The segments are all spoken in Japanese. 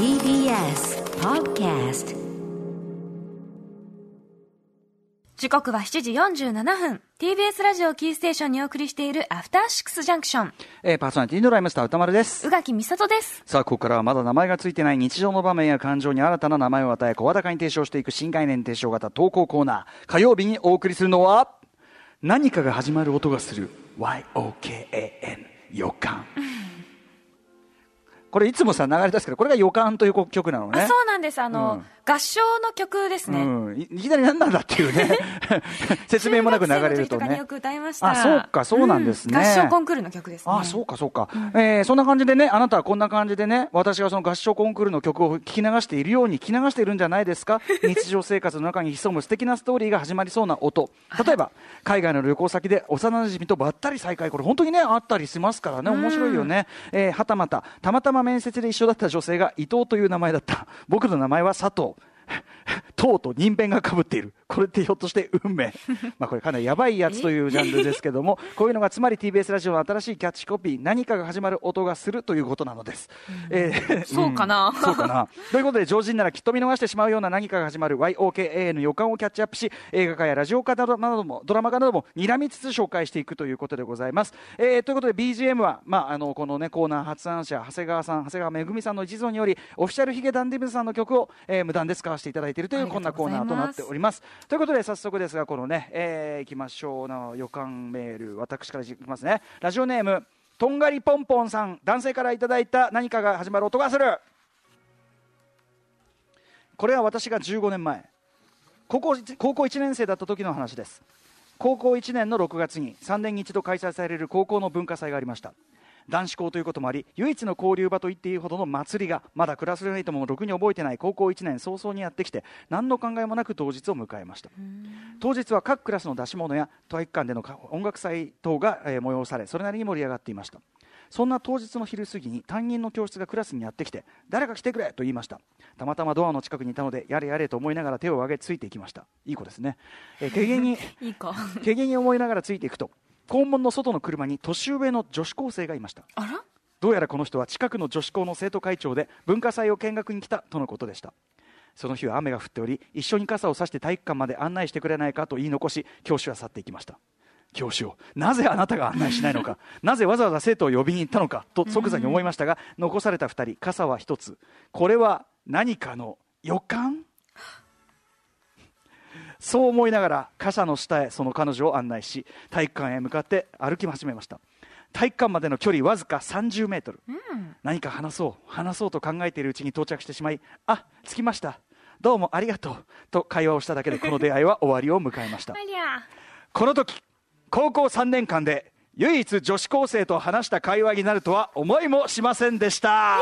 TBS Podcast 時刻は7時47分 TBS ラジオキーステーションにお送りしているアフターシックスジャンクションえーパーソナリティのライムスター歌丸です。宇垣美里ですさあ、ここからはまだ名前がついてない日常の場面や感情に新たな名前を与え、声高に提唱していく新概念提唱型投稿コーナー。火曜日にお送りするのは、何かが始まる音がする YOKAN 予感。これいつもさ流れ出すけど、これが予感という曲なのね。あそうなんです。あの、うん。合唱の曲ですね、うん、いいきなり何なんだっていうね。説明もなく流れるとね。よく歌いました。あそうかそうなんですね。うん。合唱コンクールの曲ですね。あそうかそうか、えーそんな感じでねあなたはこんな感じでね私がその合唱コンクールの曲を聞き流しているように聞き流しているんじゃないですか？日常生活の中に潜む素敵なストーリーが始まりそうな音。例えば海外の旅行先で幼馴染とばったり再会。これ本当にねあったりしますからね。面白いよね、えーはたまたたまたま面接で一緒だった女性が伊藤という名前だった。僕の名前は佐藤。とうとう人弁がかぶっている。これってひょっとして運命。まあこれかなりやばいやつというジャンルですけども、こういうのがつまり TBS ラジオの新しいキャッチコピー、何かが始まる音がするということなのです。えーそうかなうんそうかな。ということで、常人ならきっと見逃してしまうような何かが始まる YOKA の予感をキャッチアップし、映画化やラジオ化などなども、ドラマ化なども睨みつつ紹介していくということでございます。えーということで BGM は、まあ、あの、このね、コーナー発案者、長谷川さん、長谷川めぐみさんの一存により、オフィシャルヒゲダンディブズさんの曲を、えー無断で使わせていただいているという、こんなコーナーとなっております。ということで、早速ですが、このね、えー、いきましょうの予感メール、私からいきますね。ラジオネーム、とんがりぽんぽんさん、男性からいただいた何かが始まる音がする。これは私が15年前高校高校1年生だった時の話です高校1年の6月に3年に一度開催される高校の文化祭がありました男子校ということもあり唯一の交流場と言っていいほどの祭りがまだクラスメイトもろくに覚えてない高校1年早々にやってきて何の考えもなく当日を迎えました。当日は各クラスの出し物や体育館での音楽祭等が、えー催されそれなりに盛り上がっていました。そんな当日の昼過ぎに担任の教室がクラスにやってきて誰か来てくれと言いました。たまたまドアの近くにいたのでやれやれと思いながら手を挙げついていきました。いい子ですね、えー、軽減にいいに思いながらついていくと校門の外の車に年上の女子高生がいました。あら？どうやらこの人は近くの女子校の生徒会長で文化祭を見学に来たとのことでした。その日は雨が降っており一緒に傘を差して体育館まで案内してくれないかと言い残し教師は去っていきました。教師をなぜあなたが案内しないのか なぜわざわざ生徒を呼びに行ったのかと即座に思いましたが残された2人傘は1つ。これは何かの予感？そう思いながら傘の下へその彼女を案内し体育館へ向かって歩き始めました。体育館までの距離わずか30メートル、何か話そう話そうと考えているうちに到着してしまいあ着きました。どうもありがとうと会話をしただけでこの出会いは終わりを迎えました。この時高校3年間で唯一女子高生と話した会話になるとは思いもしませんでした、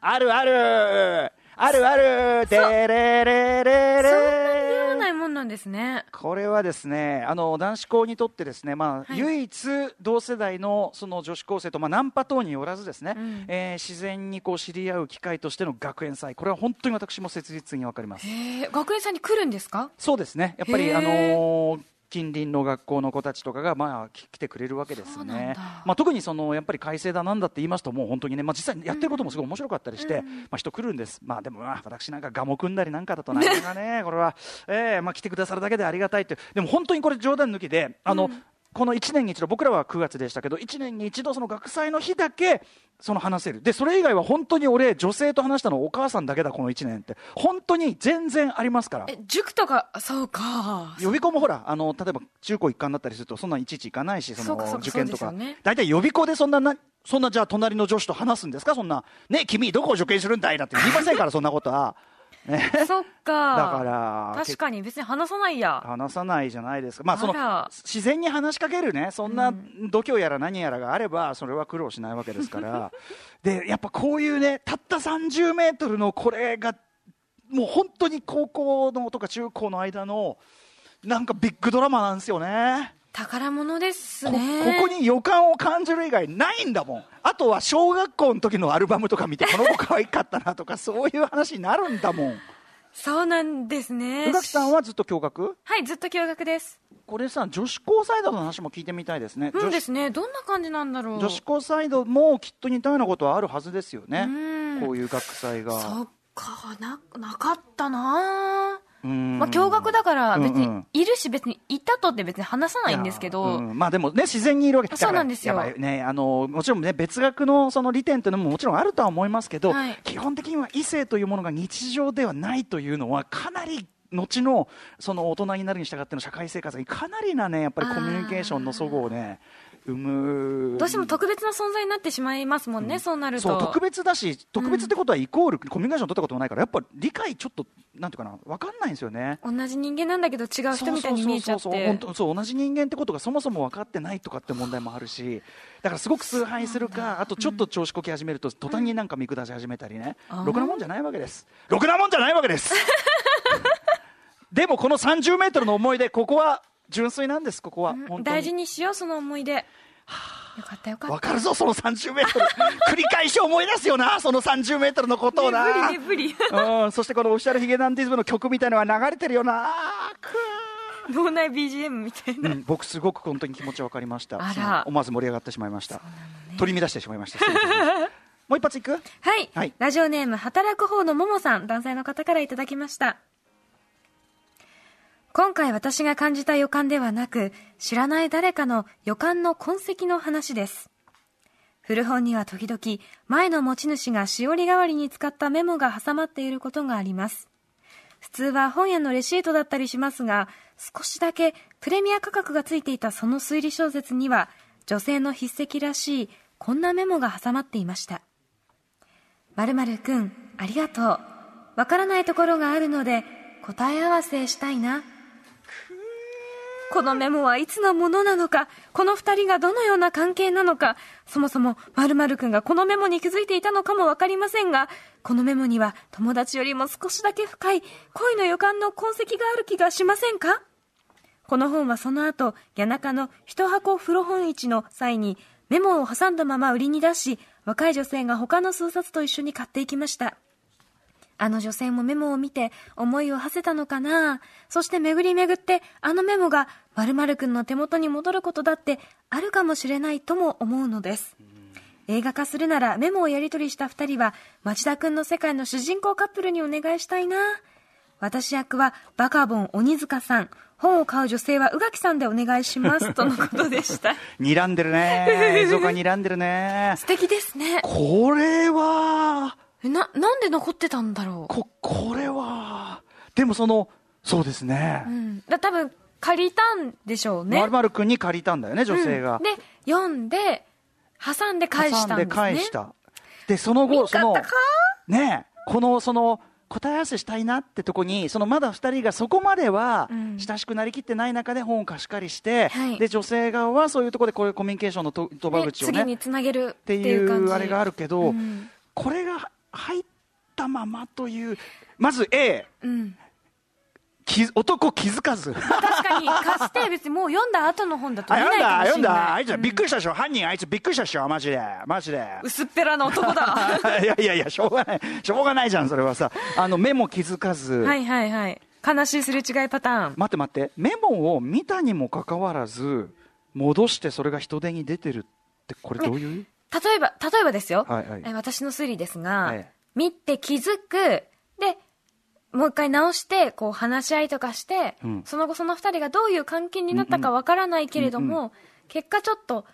あるあるあるある。でれれれそんなにないもんなんですね。これはですねあの男子校にとってですね、まあはい。唯一同世代のその女子高生と、まあ、ナンパ等によらずですね、ん。えー自然にこう知り合う機会としての学園祭。これは本当に私も切実に分かります。学園祭に来るんですか？そうですね。やっぱりあのー近隣の学校の子たちとかがまあき来てくれるわけですねだ。まあ特にそのやっぱり改正だなんだって言いますともう本当にねまあ実際にやってることもすごい面白かったりして、まあ人来るんです。まあでもまあ私なんかガモ組んだりなんかだとなかなかねこれはえーまあ来てくださるだけでありがたいってでも本当にこれ冗談抜きであの。この1年に一度僕らは9月でしたけど1年に一度その学祭の日だけその話せる。でそれ以外は本当に俺女性と話したのお母さんだけだこの1年って。本当に全然ありますから。え塾とかそうか。予備校もほらあの例えば中高一貫だったりするとそんなんいちいち行かないしその受験とか。大体予備校でそんななそんなじゃあ隣の女子と話すんですか？そんな。ね君どこを受験するんだい？なんて言いませんからそんなことは、ね、そっか。だから確かに別に話さないや。話さないじゃないですか。まあその自然に話しかけるね。そんな度胸やら何やらがあればそれは苦労しないわけですから。でやっぱこういうねたった30メートルのこれがもう本当に高校のとか中高の間のなんかビッグドラマなんですよね。宝物ですこねここに予感を感じる以外ないんだもん。あとは小学校の時のアルバムとか見てこの子可愛かったなとか そういう話になるんだもん。そうなんですね。宇垣さんはずっと驚愕？はいずっと驚愕です。これさ女子高サイドの話も聞いてみたいですね、女子うんですね。どんな感じなんだろう。女子高サイドもきっと似たようなことはあるはずですよね、うん。こういう学祭が。そっかななかったな。うんまあ驚愕だから別にいるし別にいたとって別に話さないんですけど、うんまあでもね自然にいるわけそうなんですよ。ねあのもちろんね別学のその利点というのももちろんあるとは思いますけど、はい。基本的には異性というものが日常ではないというのはかなり後のその大人になるに従っての社会生活にかなりなねやっぱりコミュニケーションの齟齬をね生む。どうしても特別な存在になってしまいますもんね、そうなると。そう特別だし特別ってことはイコールコミュニケーション取ったこともないからやっぱ理解ちょっとなんていうかな分かんないんですよね。同じ人間なんだけど違う人みたいに見えちゃって。当そう同じ人間ってことがそもそも分かってないとかって問題もあるし。だからすごく崇拝するかあとちょっと調子こき始めると途端になんか見下し始めたりね、あーろくなもんじゃないわけです。ろくなもんじゃないわけです。でもこの30メートルの思い出ここは純粋なんですここは。本当に。大事にしようその思い出。よかったよかった。わかるぞその30メートル。繰り返し思い出すよなその30メートルのことをな、ね無理ね無理。うん、そしてこのオフィシャルヒゲダンディズムの曲みたいのが流れてるよな。くー。脳内 BGM みたいな、うん、僕すごく本当に気持ち分かりました。思わず盛り上がってしまいました、取り乱してしまいました。もう一発いく？はい、はい。ラジオネーム働く方のももさん。男性の方からいただきました今回私が感じた予感ではなく知らない誰かの予感の痕跡の話です古本には時々前の持ち主がしおり代わりに使ったメモが挟まっていることがあります普通は本屋のレシートだったりしますが少しだけプレミア価格がついていたその推理小説には女性の筆跡らしいこんなメモが挟まっていました〇〇くん、ありがとう。わからないところがあるので、答え合わせしたいな。このメモはいつのものなのか、この二人がどのような関係なのか、そもそも〇〇くんがこのメモに気づいていたのかもわかりませんが、このメモには友達よりも少しだけ深い恋の予感の痕跡がある気がしませんか？この本はその後、谷中の一箱古本市の際にメモを挟んだまま売りに出し、若い女性が他の数冊と一緒に買っていきました。あの女性もメモを見て思いを馳せたのかな？そして巡り巡ってあのメモが〇〇くんの手元に戻ることだってあるかもしれないとも思うのです。映画化するならメモをやり取りした二人は町田くんの世界の主人公カップルにお願いしたいな。私役はバカボン鬼塚さん。本を買う女性は宇垣さんでお願いします。とのことでした。睨んでるね映像が睨んでるね 素敵ですね。これはえななんで残ってたんだろう？ここれはでもそのそうですね。うん、だ多分借りたんでしょうね。まるまるくんに借りたんだよね女性が、うんで読んで挟んで返したんですね。返した。でその後そのねえこのその答え合わせしたいなってとこにそのまだ2人がそこまではうん。親しくなりきってない中で本を貸し借りして、はい。で女性側はそういうところでこういうコミュニケーションのとね口をね次につなげるっってていいう感じ。うあれがあるけど、うん。これが入ったままというまず A うん。き男気づかず。確かに。貸して別にもう読んだ後の本だとあ見ないかもしれ読んだ読んだ。あいつびっくりしたでしょ、犯人あいつびっくりしたでしょ？マジで。マジで。薄っぺらな男だ。いやいやいやしょうがない。しょうがないじゃんそれはさ。あの目も気づかず、はいはいはい。悲しいすれ違いパターン。待って待って。メモを見たにもかかわらず戻してそれが人手に出てるってこれどういう、例えば例えばですよ、はいはい。え私の推理ですが、はい。見て気づく。でもう一回直してこう話し合いとかして、うん。その後その二人がどういう関係になったかわからないけれども、うん結果ちょっと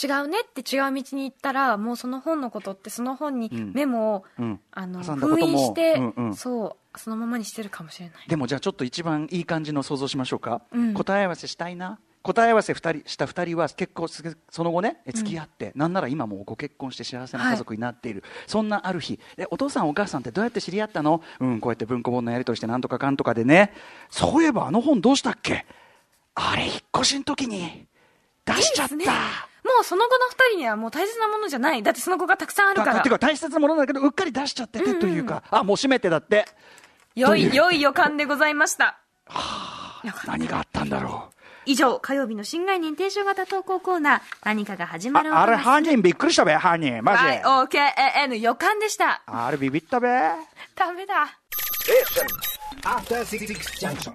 違うねって違う道に行ったらもうその本のことってその本にうん。メモを、うん。あの封印して、うんうん。そうそのままにしてるかもしれない。でもじゃあちょっと一番いい感じの想像しましょうか、うん。答え合わせしたいな答え合わせ二人した2人は結構その後ね付き合って、なんなら今もご結婚して幸せな家族になっている、そんなある日。でお父さんお母さんってどうやって知り合ったの？うんこうやって文庫本のやり取りしてなんとかかんとかでね。そういえばあの本どうしたっけ？あれ引っ越しの時に。出しちゃった。もうその後の二人にはもう大切なものじゃない。だってその子がたくさんあるから。だていうか大切なものだけどうっかり出しちゃっててというか、あもう閉めてだって。良という。い良い予感でございました。よかった。何があったんだろう以上火曜日の新概念提唱型投稿コーナー何かが始まるああれ犯人びっくりしたべ犯人マジで、YOKAN 予感でした。あれビビったべ。ダメだ。After Six Junction.